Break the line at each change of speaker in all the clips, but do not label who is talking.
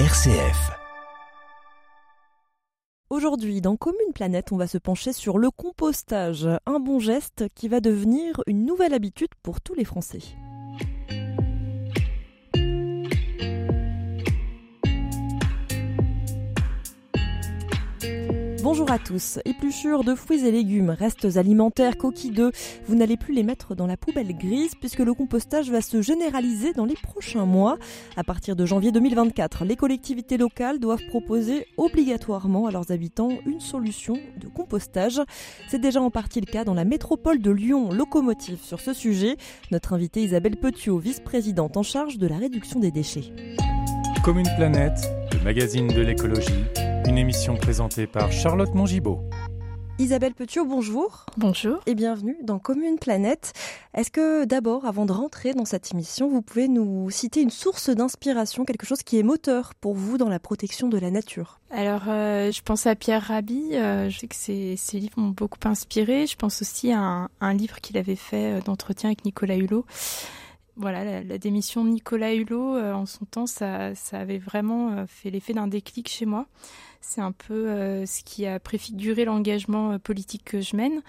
RCF.
Aujourd'hui, dans Commune Planète, on va se pencher sur le compostage, un bon geste qui va devenir une nouvelle habitude pour tous les Français. Bonjour à tous. Épluchures de fruits et légumes, restes alimentaires, coquilles d'œufs, vous n'allez plus les mettre dans la poubelle grise puisque le compostage va se généraliser dans les prochains mois. À partir de janvier 2024, les collectivités locales doivent proposer obligatoirement à leurs habitants une solution de compostage. C'est déjà en partie le cas dans la métropole de Lyon, locomotive sur ce sujet. Notre invitée Isabelle Petiot, vice-présidente en charge de la réduction des déchets.
Commune Planète, le magazine de l'écologie une émission présentée par Charlotte Mongibaud.
Isabelle Petiot, bonjour.
Bonjour.
Et bienvenue dans Commune Planète. Est-ce que d'abord, avant de rentrer dans cette émission, vous pouvez nous citer une source d'inspiration, quelque chose qui est moteur pour vous dans la protection de la nature?
Alors, euh, je pense à Pierre Rabhi. Euh, je sais que ses, livres m'ont beaucoup inspiré. Je pense aussi à un, livre qu'il avait fait euh, d'entretien avec Nicolas Hulot voilà, la, démission de Nicolas Hulot, en son temps, ça, ça avait vraiment fait l'effet d'un déclic chez moi. C'est un peu euh, ce qui a préfiguré l'engagement euh, politique que je mène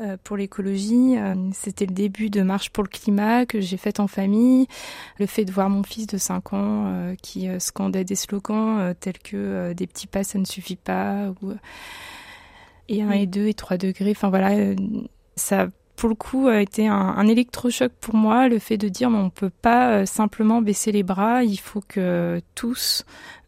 euh, pour l'écologie. C'était le début de Marche pour le climat que j'ai fait en famille. Le fait de voir mon fils de 5 ans qui scandait des slogans tels que des petits pas ça ne suffit pas ou et 1 et 2 et 3 degrés. Enfin voilà, ça pour le coup a été un, un, électrochoc pour moi, le fait de dire on ne peut pas simplement baisser les bras, il faut que tous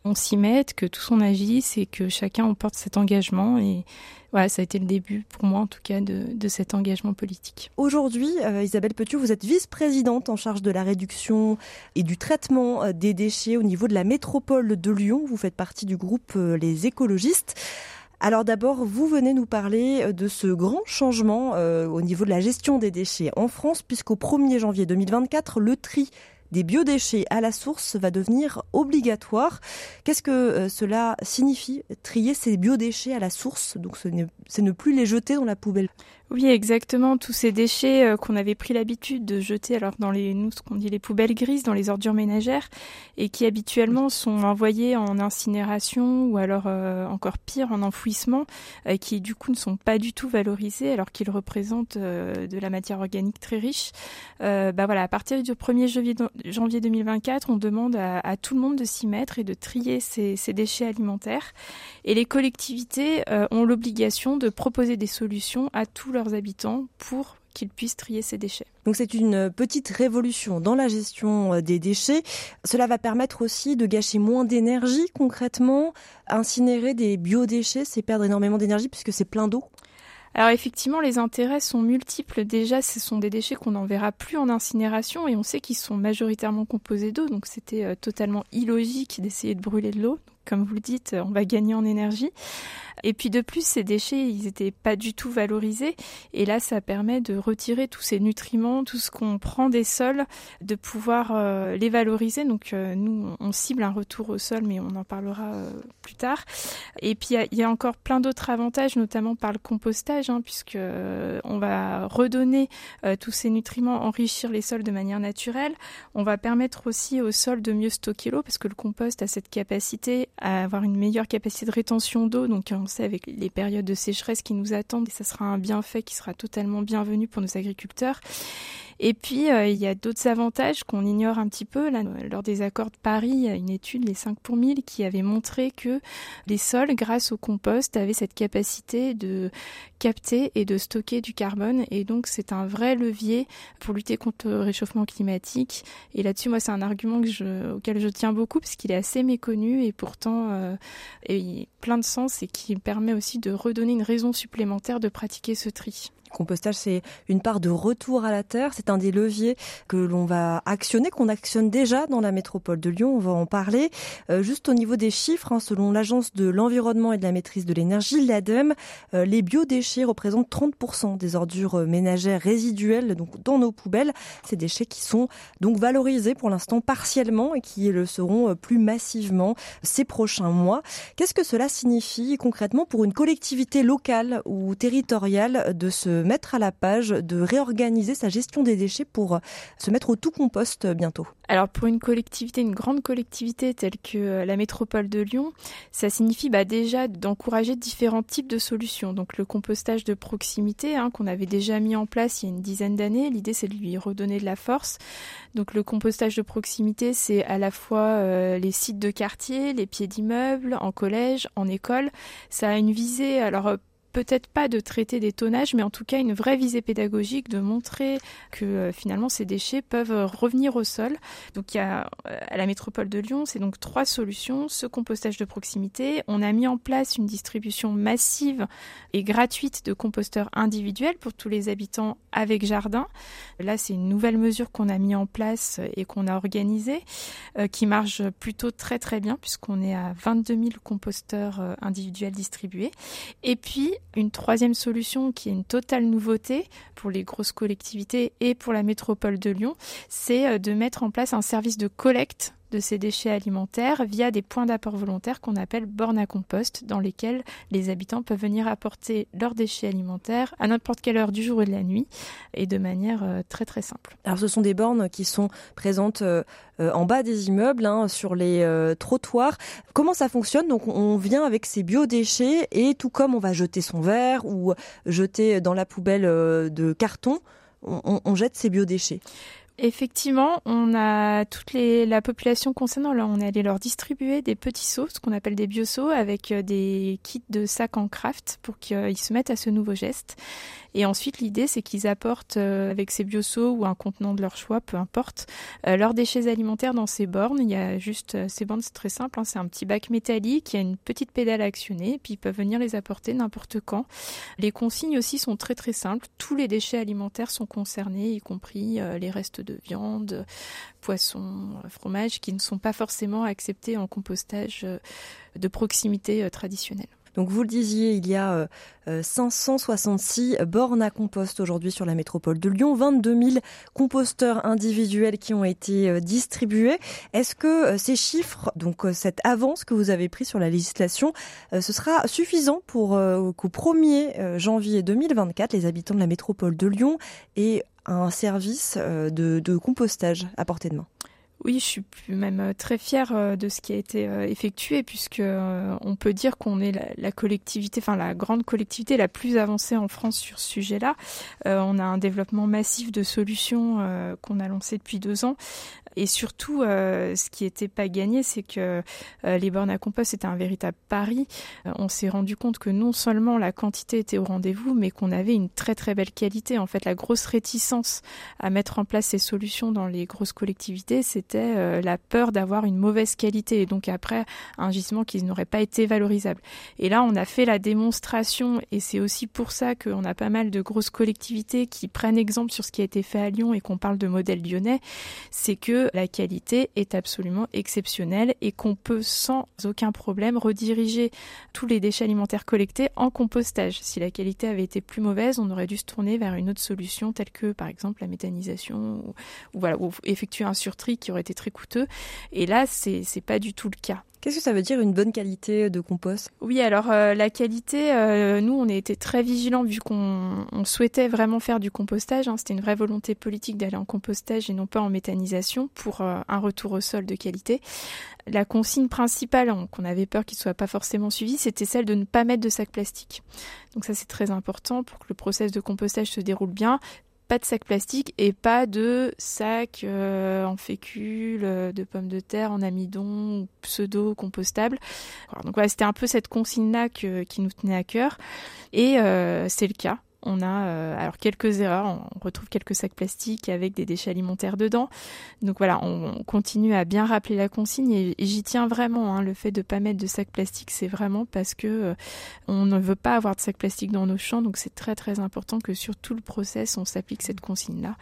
on s'y mette, que tous on agisse et que chacun emporte cet engagement. Et voilà, ça a été le début pour moi en tout cas de, cet engagement politique.
Aujourd'hui, euh, Isabelle Petiot, vous êtes vice-présidente en charge de la réduction et du traitement euh, des déchets au niveau de la métropole de Lyon. Vous faites partie du groupe euh, Les écologistes. Alors d'abord, vous venez nous parler de ce grand changement au niveau de la gestion des déchets en France, puisqu'au 1er janvier 2024, le tri des biodéchets à la source va devenir obligatoire. Qu'est-ce que euh, cela signifie, trier ces biodéchets à la source? Donc ce c'est ne plus les jeter dans la poubelle.
Oui, exactement. Tous ces déchets euh, qu'on avait pris l'habitude de jeter, alors dans les, nous, ce qu'on dit les poubelles grises, dans les ordures ménagères, et qui habituellement sont envoyés en incinération ou alors euh, encore pire en enfouissement, euh, qui du coup ne sont pas du tout valorisés alors qu'ils représentent de la matière organique très riche. bah voilà, à partir du 1er janvier, 2024, on demande à, tout le monde de s'y mettre et de trier ces, ces déchets alimentaires. Et les collectivités ont l'obligation de proposer des solutions à tous leurs habitants pour qu'ils puissent trier ces déchets.
Donc c'est une petite révolution dans la gestion euh, des déchets. Cela va permettre aussi de gâcher moins d'énergie concrètement. Incinérer des biodéchets, c'est perdre énormément d'énergie puisque c'est plein d'eau.
Alors effectivement, les intérêts sont multiples. Déjà, ce sont des déchets qu'on n'enverra plus en incinération et on sait qu'ils sont majoritairement composés d'eau, donc c'était euh, totalement illogique d'essayer de brûler de l'eau. Comme vous le dites, on va gagner en énergie. Et puis de plus, ces déchets, ils n'étaient pas du tout valorisés. Et là, ça permet de retirer tous ces nutriments, tout ce qu'on prend des sols, de pouvoir euh, les valoriser. Donc euh, nous, on cible un retour au sol, mais on en parlera euh, plus tard. Et puis il y, a encore plein d'autres avantages, notamment par le compostage, hein, puisque on va redonner tous ces nutriments, enrichir les sols de manière naturelle. On va permettre aussi au sol de mieux stocker l'eau, parce que le compost a cette capacité à avoir une meilleure capacité de rétention d'eau. Donc avec les périodes de sécheresse qui nous attendent et ça sera un bienfait qui sera totalement bienvenu pour nos agriculteurs. Et puis, euh, il y a d'autres avantages qu'on ignore un petit peu. Lors des accords de Paris, il y a une étude, les 5 pour 1000, qui avait montré que les sols, grâce au compost, avaient cette capacité de capter et de stocker du carbone. Et donc, c'est un vrai levier pour lutter contre le réchauffement climatique. Et là-dessus, moi, c'est un argument auquel je tiens beaucoup, parce qu'il est assez méconnu et pourtant euh, et plein de sens et qui permet aussi de redonner une raison supplémentaire de pratiquer ce tri
compostage, c'est une part de retour à la terre. C'est un des leviers que l'on va actionner, qu'on actionne déjà dans la métropole de Lyon. On va en parler. Euh, juste au niveau des chiffres, hein, selon l'Agence de l'environnement et de la maîtrise de l'énergie, l'ADEME, euh, les biodéchets représentent 30% des ordures ménagères résiduelles donc dans nos poubelles. Ces déchets qui sont donc valorisés pour l'instant partiellement et qui le seront euh, plus massivement ces prochains mois. Qu'est-ce que cela signifie concrètement pour une collectivité locale ou territoriale de se mettre à la page, de réorganiser sa gestion des déchets pour se mettre au tout compost bientôt
Alors pour une collectivité, une grande collectivité telle que la métropole de Lyon, ça signifie bah, déjà d'encourager différents types de solutions. Donc le compostage de proximité hein, qu'on avait déjà mis en place il y a une dizaine d'années, l'idée c'est de lui redonner de la force. Donc le compostage de proximité, c'est à la fois euh, les sites de quartier, les pieds d'immeubles, en collège, en école. Ça a une visée, alors euh, peut-être pas de traiter des tonnages, mais en tout cas une vraie visée pédagogique de montrer que euh, finalement ces déchets peuvent euh, revenir au sol. Donc il y a euh, à la métropole de Lyon, c'est donc trois solutions. Ce compostage de proximité, on a mis en place une distribution massive et gratuite de composteurs individuels pour tous les habitants avec jardin. Là, c'est une nouvelle mesure qu'on a mis en place et qu'on a organisée, qui marche plutôt très très bien puisqu'on est à 22 000 composteurs individuels distribués. Et puis, une troisième solution qui est une totale nouveauté pour les grosses collectivités et pour la métropole de Lyon, c'est euh, de mettre en place un service de collecte de ces déchets alimentaires via des points d'apport volontaires qu'on appelle bornes à compost, dans lesquels les habitants peuvent venir apporter leurs déchets alimentaires à n'importe quelle heure du jour et de la nuit et de manière euh, très très simple.
Alors ce sont des bornes qui sont présentes euh, euh, en bas des immeubles, hein, sur les trottoirs. Comment ça fonctionne? Donc on vient avec ses biodéchets et tout comme on va jeter son verre ou jeter dans la poubelle de carton, on, on jette ses biodéchets.
Effectivement, on a toute les, la population concernant, là, on est allé leur distribuer des petits seaux, ce qu'on appelle des bio-seaux, avec euh, des kits de sacs en craft pour qu'ils se mettent à ce nouveau geste. Et ensuite, l'idée, c'est qu'ils apportent euh, avec ces bio-seaux ou un contenant de leur choix, peu importe, euh, leurs déchets alimentaires dans ces bornes. Il y a juste ces bornes, c'est très simple, hein, c'est un petit bac métallique, il y a une petite pédale à actionner, puis ils peuvent venir les apporter n'importe quand. Les consignes aussi sont très très simples. Tous les déchets alimentaires sont concernés, y compris les restes de viande, poisson, fromage, qui ne sont pas forcément acceptés en compostage euh, de proximité euh, traditionnel.
Donc vous le disiez, il y a 566 euh, bornes à compost aujourd'hui sur la métropole de Lyon, 22 000 composteurs individuels qui ont été distribués. Est-ce que ces chiffres, donc cette avance que vous avez prise sur la législation, ce sera suffisant pour qu'au 1er janvier 2024, les habitants de la métropole de Lyon aient un service euh, de, compostage à portée de main?
Oui, je suis même euh, très fière euh, de ce qui a été effectué puisque on peut dire qu'on est la, collectivité, enfin la grande collectivité la plus avancée en France sur ce sujet-là. on a un développement massif de solutions qu'on a lancé depuis deux ans et surtout, euh, ce qui n'était pas gagné, c'est que euh, les bornes à compost c'était un véritable pari. Euh, on s'est rendu compte que non seulement la quantité était au rendez-vous, mais qu'on avait une très très belle qualité. En fait, la grosse réticence à mettre en place ces solutions dans les grosses collectivités, c'était la peur d'avoir une mauvaise qualité et donc après un gisement qui n'aurait pas été valorisable. Et là, on a fait la démonstration et c'est aussi pour ça qu'on a pas mal de grosses collectivités qui prennent exemple sur ce qui a été fait à Lyon et qu'on parle de modèle lyonnais, c'est que la qualité est absolument exceptionnelle et qu'on peut sans aucun problème rediriger tous les déchets alimentaires collectés en compostage. Si la qualité avait été plus mauvaise, on aurait dû se tourner vers une autre solution telle que par exemple la méthanisation ou, voilà, ou effectuer un surtri qui aurait été très coûteux. Et là, c'est pas du tout le cas.
Qu'est-ce que ça veut dire une bonne qualité de compost?
Oui, alors euh, la qualité, euh, nous on a été très vigilants vu qu'on souhaitait vraiment faire du compostage. Hein. C'était une vraie volonté politique d'aller en compostage et non pas en méthanisation pour euh, un retour au sol de qualité. La consigne principale, hein, qu'on avait peur qu'il soit pas forcément suivi, c'était celle de ne pas mettre de sac plastique. Donc ça c'est très important pour que le process de compostage se déroule bien pas de sac plastique et pas de sac euh, en fécule, euh, de pommes de terre en amidon pseudo compostable. donc voilà, c'était un peu cette consigne-là qui nous tenait à cœur et euh, c'est le cas. On a euh, alors quelques erreurs, on retrouve quelques sacs plastiques avec des déchets alimentaires dedans. Donc voilà, on, continue à bien rappeler la consigne et, j'y tiens vraiment. Hein, le fait de pas mettre de sacs plastiques, c'est vraiment parce que euh, on ne veut pas avoir de sacs plastiques dans nos champs. Donc c'est très très important que sur tout le process, on s'applique cette consigne là.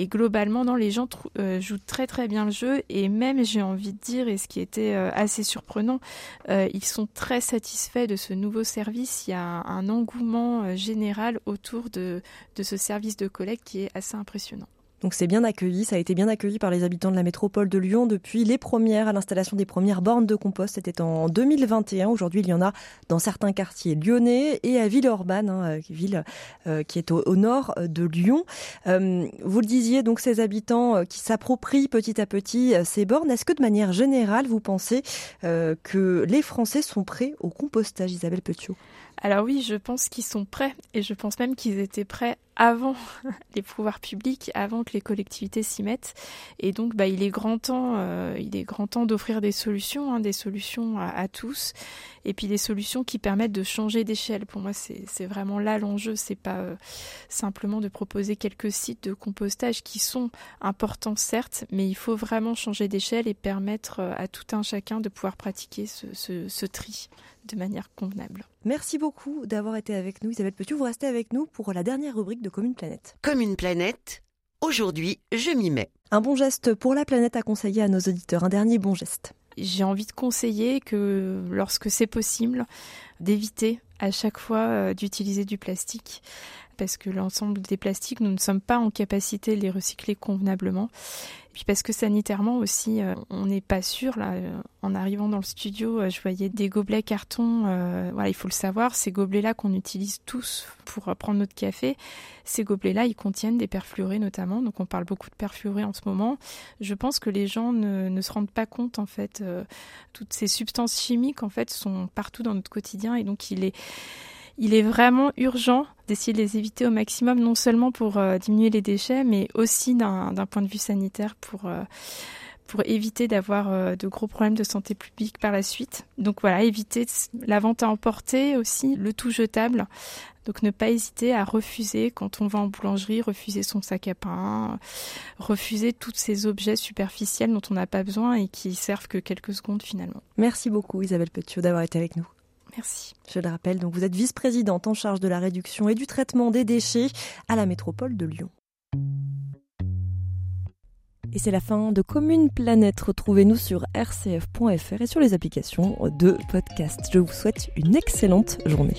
Et globalement, non, les gens euh, jouent très très bien le jeu et même, j'ai envie de dire, et ce qui était euh, assez surprenant, euh, ils sont très satisfaits de ce nouveau service. Il y a un, engouement général autour de, de ce service de collecte qui est assez impressionnant.
Donc c'est bien accueilli, ça a été bien accueilli par les habitants de la métropole de Lyon depuis les premières à l'installation des premières bornes de compost. C'était en 2021. Aujourd'hui, il y en a dans certains quartiers lyonnais et à Villeurbanne, hein, euh, ville euh, qui est au, nord de Lyon. Euh, vous le disiez, donc ces habitants qui s'approprient petit à petit ces bornes. Est-ce que de manière générale, vous pensez que les Français sont prêts au compostage, Isabelle Petiot?
Alors oui, je pense qu'ils sont prêts et je pense même qu'ils étaient prêts avant les pouvoirs publics, avant que les collectivités s'y mettent. Et donc, bah, il est grand temps, euh, il est grand temps d'offrir des solutions, hein, des solutions à, tous, et puis des solutions qui permettent de changer d'échelle. Pour moi, c'est vraiment là l'enjeu. C'est pas euh, simplement de proposer quelques sites de compostage qui sont importants certes, mais il faut vraiment changer d'échelle et permettre euh, à tout un chacun de pouvoir pratiquer ce, tri de manière convenable.
Merci beaucoup d'avoir été avec nous, Isabelle Petit. Vous restez avec nous pour la dernière rubrique de Commune Planète.
Commune Planète, aujourd'hui, je m'y mets.
Un bon geste pour la planète à conseiller à nos auditeurs. Un dernier bon geste.
J'ai envie de conseiller que lorsque c'est possible, d'éviter à chaque fois euh, d'utiliser du plastique parce que l'ensemble des plastiques, nous ne sommes pas en capacité de les recycler convenablement. Et puis parce que sanitairement aussi, euh, on n'est pas sûr. Là, euh, en arrivant dans le studio, je voyais des gobelets carton. voilà, il faut le savoir, ces gobelets-là qu'on utilise tous pour prendre notre café, ces gobelets-là, ils contiennent des perfluorés notamment. Donc on parle beaucoup de perfluorés en ce moment. Je pense que les gens ne, ne se rendent pas compte en fait. toutes ces substances chimiques en fait sont partout dans notre quotidien et donc il est il est vraiment urgent d'essayer de les éviter au maximum, non seulement pour euh, diminuer les déchets, mais aussi d'un point de vue sanitaire pour, euh, pour éviter d'avoir euh, de gros problèmes de santé publique par la suite. Donc voilà, éviter la vente à emporter aussi, le tout jetable. Donc ne pas hésiter à refuser quand on va en boulangerie, refuser son sac à pain, refuser tous ces objets superficiels dont on n'a pas besoin et qui servent que quelques secondes finalement.
Merci beaucoup Isabelle Petiot d'avoir été avec nous.
Merci.
Je le rappelle, donc vous êtes vice-présidente en charge de la réduction et du traitement des déchets à la métropole de Lyon. Et c'est la fin de Commune Planète. Retrouvez-nous sur rcf.fr et sur les applications de podcast. Je vous souhaite une excellente journée.